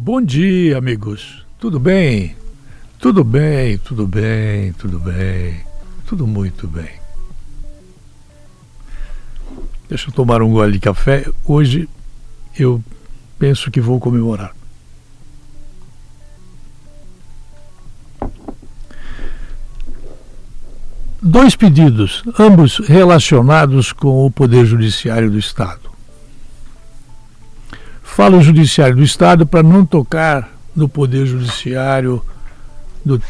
Bom dia, amigos. Tudo bem? Tudo bem, tudo bem, tudo bem. Tudo muito bem. Deixa eu tomar um gole de café. Hoje eu penso que vou comemorar. Dois pedidos, ambos relacionados com o Poder Judiciário do Estado. Falo Judiciário do Estado para não tocar no Poder Judiciário do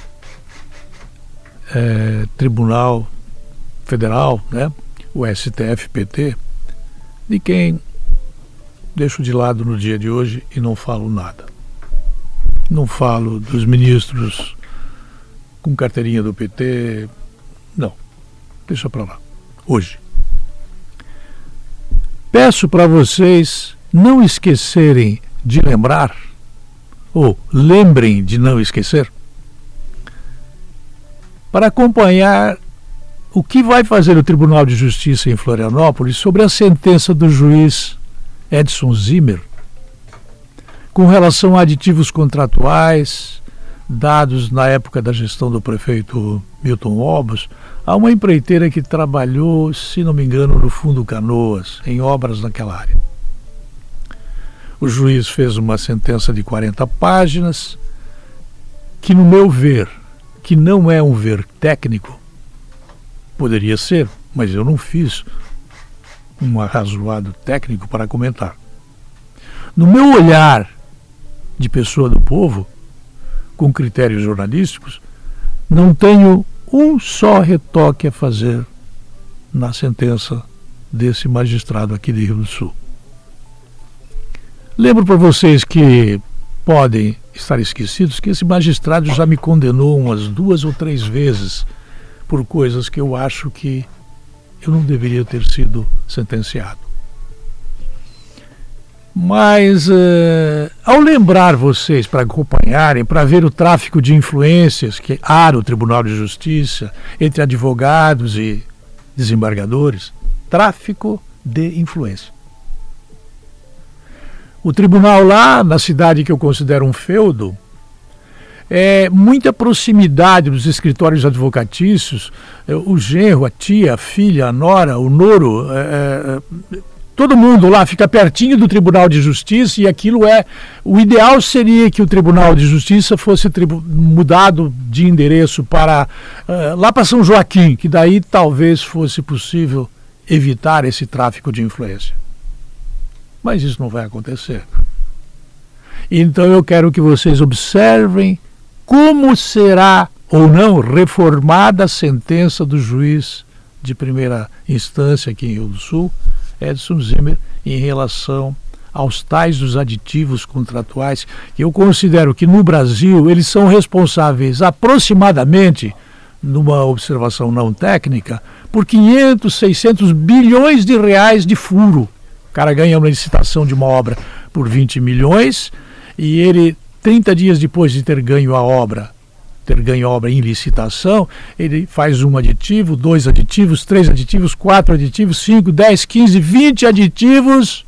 é, Tribunal Federal, né? o STF-PT, de quem deixo de lado no dia de hoje e não falo nada. Não falo dos ministros com carteirinha do PT, não. Deixa para lá. Hoje. Peço para vocês não esquecerem de lembrar, ou lembrem de não esquecer, para acompanhar o que vai fazer o Tribunal de Justiça em Florianópolis sobre a sentença do juiz Edson Zimmer com relação a aditivos contratuais dados na época da gestão do prefeito Milton Obos a uma empreiteira que trabalhou, se não me engano, no Fundo Canoas, em obras naquela área. O juiz fez uma sentença de 40 páginas, que, no meu ver, que não é um ver técnico, poderia ser, mas eu não fiz um arrazoado técnico para comentar. No meu olhar de pessoa do povo, com critérios jornalísticos, não tenho um só retoque a fazer na sentença desse magistrado aqui de Rio do Sul. Lembro para vocês que podem estar esquecidos que esse magistrado já me condenou umas duas ou três vezes por coisas que eu acho que eu não deveria ter sido sentenciado. Mas uh, ao lembrar vocês para acompanharem, para ver o tráfico de influências que há no Tribunal de Justiça entre advogados e desembargadores, tráfico de influência. O tribunal lá, na cidade que eu considero um feudo, é, muita proximidade dos escritórios advocatícios, é, o genro, a tia, a filha, a nora, o noro, é, é, todo mundo lá fica pertinho do Tribunal de Justiça e aquilo é. O ideal seria que o Tribunal de Justiça fosse mudado de endereço para uh, lá para São Joaquim, que daí talvez fosse possível evitar esse tráfico de influência. Mas isso não vai acontecer. Então eu quero que vocês observem como será ou não reformada a sentença do juiz de primeira instância aqui em Rio do Sul, Edson Zimmer, em relação aos tais dos aditivos contratuais, que eu considero que no Brasil eles são responsáveis aproximadamente, numa observação não técnica, por 500, 600 bilhões de reais de furo. Cara ganha uma licitação de uma obra por 20 milhões e ele 30 dias depois de ter ganho a obra, ter ganho a obra em licitação, ele faz um aditivo, dois aditivos, três aditivos, quatro aditivos, cinco, dez, quinze, vinte aditivos,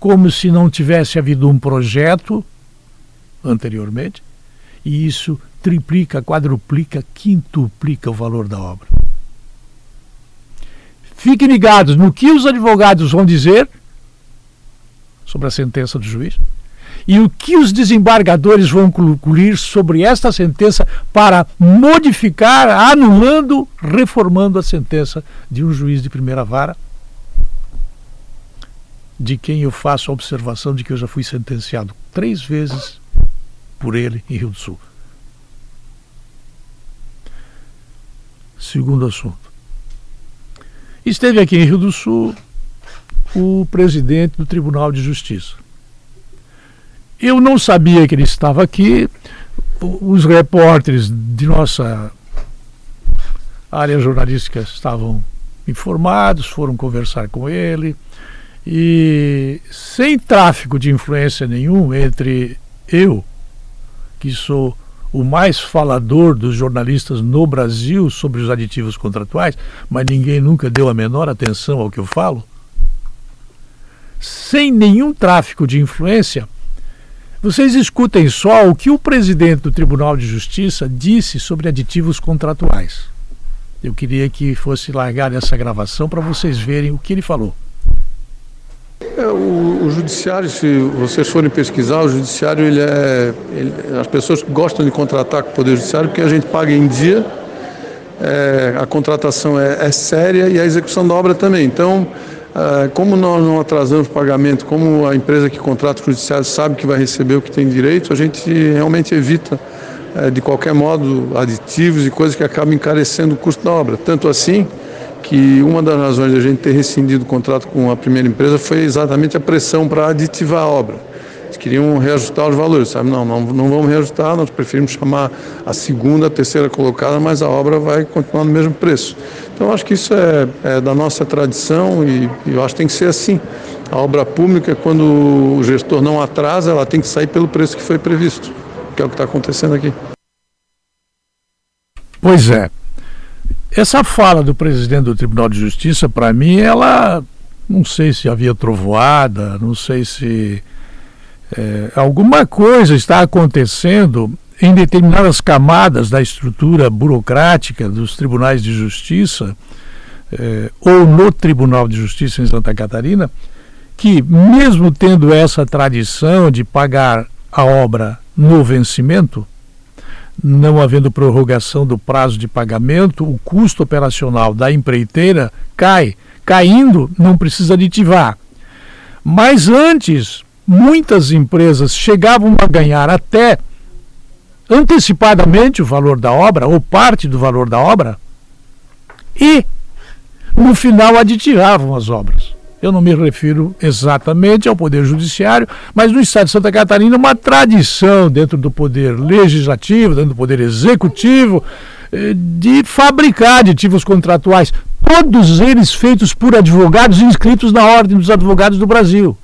como se não tivesse havido um projeto anteriormente, e isso triplica, quadruplica, quintuplica o valor da obra. Fiquem ligados no que os advogados vão dizer sobre a sentença do juiz e o que os desembargadores vão concluir sobre esta sentença para modificar, anulando, reformando a sentença de um juiz de primeira vara, de quem eu faço a observação de que eu já fui sentenciado três vezes por ele em Rio do Sul. Segundo assunto. Esteve aqui em Rio do Sul o presidente do Tribunal de Justiça. Eu não sabia que ele estava aqui. Os repórteres de nossa área jornalística estavam informados, foram conversar com ele e sem tráfico de influência nenhum entre eu, que sou o mais falador dos jornalistas no Brasil sobre os aditivos contratuais, mas ninguém nunca deu a menor atenção ao que eu falo, sem nenhum tráfico de influência, Vocês escutem só o que o presidente do Tribunal de Justiça disse sobre aditivos contratuais. Eu queria que fosse largar essa gravação para vocês verem o que ele falou. É, o, o, judiciário, se vocês forem pesquisar, o judiciário, ele é, ele, as pessoas gostam de contratar com o poder judiciário porque a gente paga em dia, é, a contratação é, é, séria e a execução da obra também. Então, é, como nós não atrasamos o pagamento, como a empresa que contrata o judiciário sabe que vai receber o que tem direito, a gente realmente evita é, de qualquer modo aditivos e coisas que acabam encarecendo o custo da obra. Tanto assim que uma das razões de a gente ter rescindido o contrato com a primeira empresa foi exatamente a pressão para aditivar a obra. Eles queriam reajustar os valores, sabe? Não, não, não vamos reajustar, nós preferimos chamar a segunda, a terceira colocada, mas a obra vai continuar no mesmo preço. Então, acho que isso é, é da nossa tradição e, e eu acho que tem que ser assim. A obra pública, quando o gestor não atrasa, ela tem que sair pelo preço que foi previsto, que é o que está acontecendo aqui. Pois é. Essa fala do presidente do Tribunal de Justiça, para mim, ela não sei se havia trovoada, não sei se é, alguma coisa está acontecendo em determinadas camadas da estrutura burocrática dos tribunais de justiça é, ou no Tribunal de Justiça em Santa Catarina, que mesmo tendo essa tradição de pagar a obra no vencimento, não havendo prorrogação do prazo de pagamento, o custo operacional da empreiteira cai. Caindo, não precisa aditivar. Mas antes, muitas empresas chegavam a ganhar até antecipadamente o valor da obra, ou parte do valor da obra, e no final aditivavam as obras. Eu não me refiro exatamente ao Poder Judiciário, mas no Estado de Santa Catarina, uma tradição dentro do Poder Legislativo, dentro do Poder Executivo, eh, de fabricar aditivos contratuais, todos eles feitos por advogados inscritos na Ordem dos Advogados do Brasil.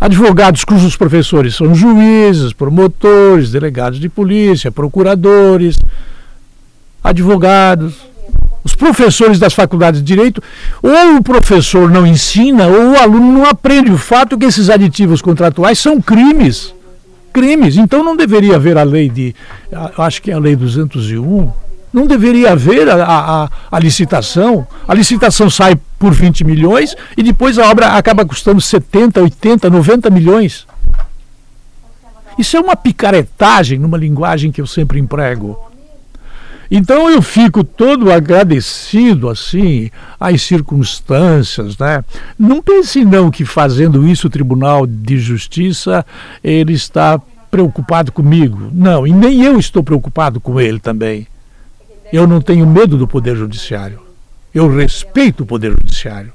Advogados cujos professores são juízes, promotores, delegados de polícia, procuradores, advogados os professores das faculdades de direito, ou o professor não ensina, ou o aluno não aprende o fato que esses aditivos contratuais são crimes. Crimes. Então não deveria haver a lei de. Acho que é a lei 201. Não deveria haver a, a, a licitação. A licitação sai por 20 milhões e depois a obra acaba custando 70, 80, 90 milhões. Isso é uma picaretagem numa linguagem que eu sempre emprego. Então eu fico todo agradecido assim às circunstâncias, né? Não pense não que fazendo isso o Tribunal de Justiça ele está preocupado comigo. Não, e nem eu estou preocupado com ele também. Eu não tenho medo do Poder Judiciário. Eu respeito o Poder Judiciário.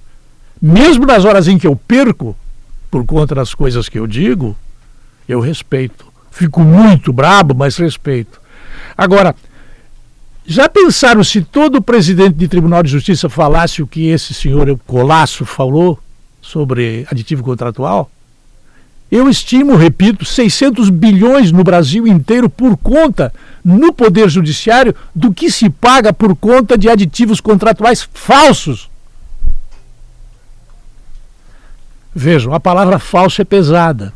Mesmo nas horas em que eu perco, por conta das coisas que eu digo, eu respeito. Fico muito brabo, mas respeito. Agora, já pensaram se todo presidente de Tribunal de Justiça falasse o que esse senhor Colasso falou sobre aditivo contratual? Eu estimo, repito, 600 bilhões no Brasil inteiro por conta, no Poder Judiciário, do que se paga por conta de aditivos contratuais falsos. Vejam, a palavra falso é pesada.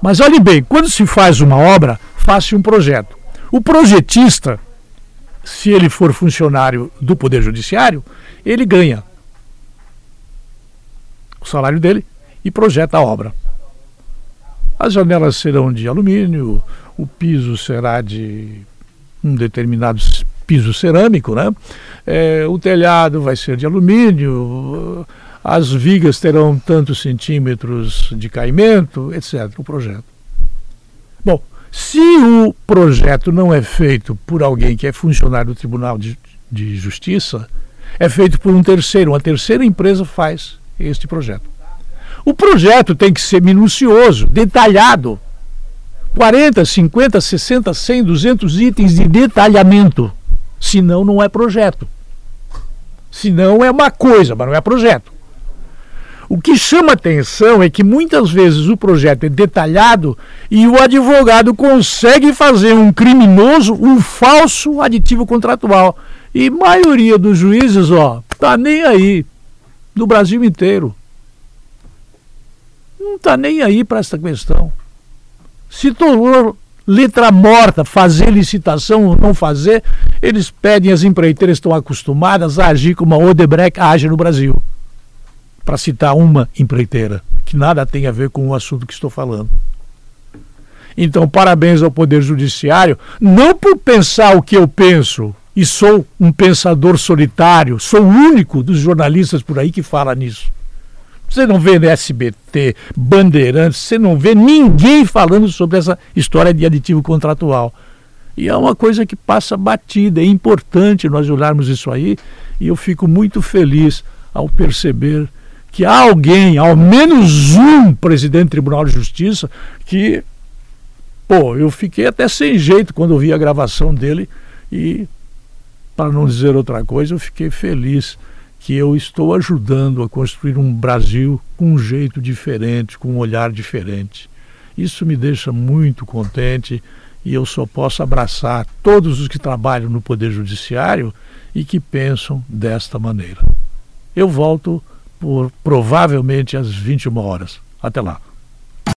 Mas olhe bem, quando se faz uma obra, faz-se um projeto. O projetista se ele for funcionário do Poder Judiciário, ele ganha o salário dele e projeta a obra. As janelas serão de alumínio, o piso será de um determinado piso cerâmico, né? É, o telhado vai ser de alumínio, as vigas terão tantos centímetros de caimento, etc. O projeto. Bom, se o projeto não é feito por alguém que é funcionário do Tribunal de, de Justiça, é feito por um terceiro, uma terceira empresa faz este projeto. O projeto tem que ser minucioso, detalhado. 40, 50, 60, 100, 200 itens de detalhamento. Senão, não é projeto. Senão, é uma coisa, mas não é projeto. O que chama atenção é que muitas vezes o projeto é detalhado e o advogado consegue fazer um criminoso um falso aditivo contratual. E maioria dos juízes, ó, tá nem aí. No Brasil inteiro. Não tá nem aí para essa questão. Se tornou letra morta, fazer licitação ou não fazer, eles pedem, as empreiteiras estão acostumadas a agir como a Odebrecht age no Brasil. Para citar uma empreiteira, que nada tem a ver com o assunto que estou falando. Então, parabéns ao Poder Judiciário, não por pensar o que eu penso, e sou um pensador solitário, sou o único dos jornalistas por aí que fala nisso. Você não vê SBT, Bandeirantes, você não vê ninguém falando sobre essa história de aditivo contratual. E é uma coisa que passa batida, é importante nós olharmos isso aí, e eu fico muito feliz ao perceber que há alguém, ao menos um presidente do Tribunal de Justiça, que, pô, eu fiquei até sem jeito quando vi a gravação dele e, para não dizer outra coisa, eu fiquei feliz que eu estou ajudando a construir um Brasil com um jeito diferente, com um olhar diferente. Isso me deixa muito contente e eu só posso abraçar todos os que trabalham no Poder Judiciário e que pensam desta maneira. Eu volto por provavelmente às 21 horas. Até lá.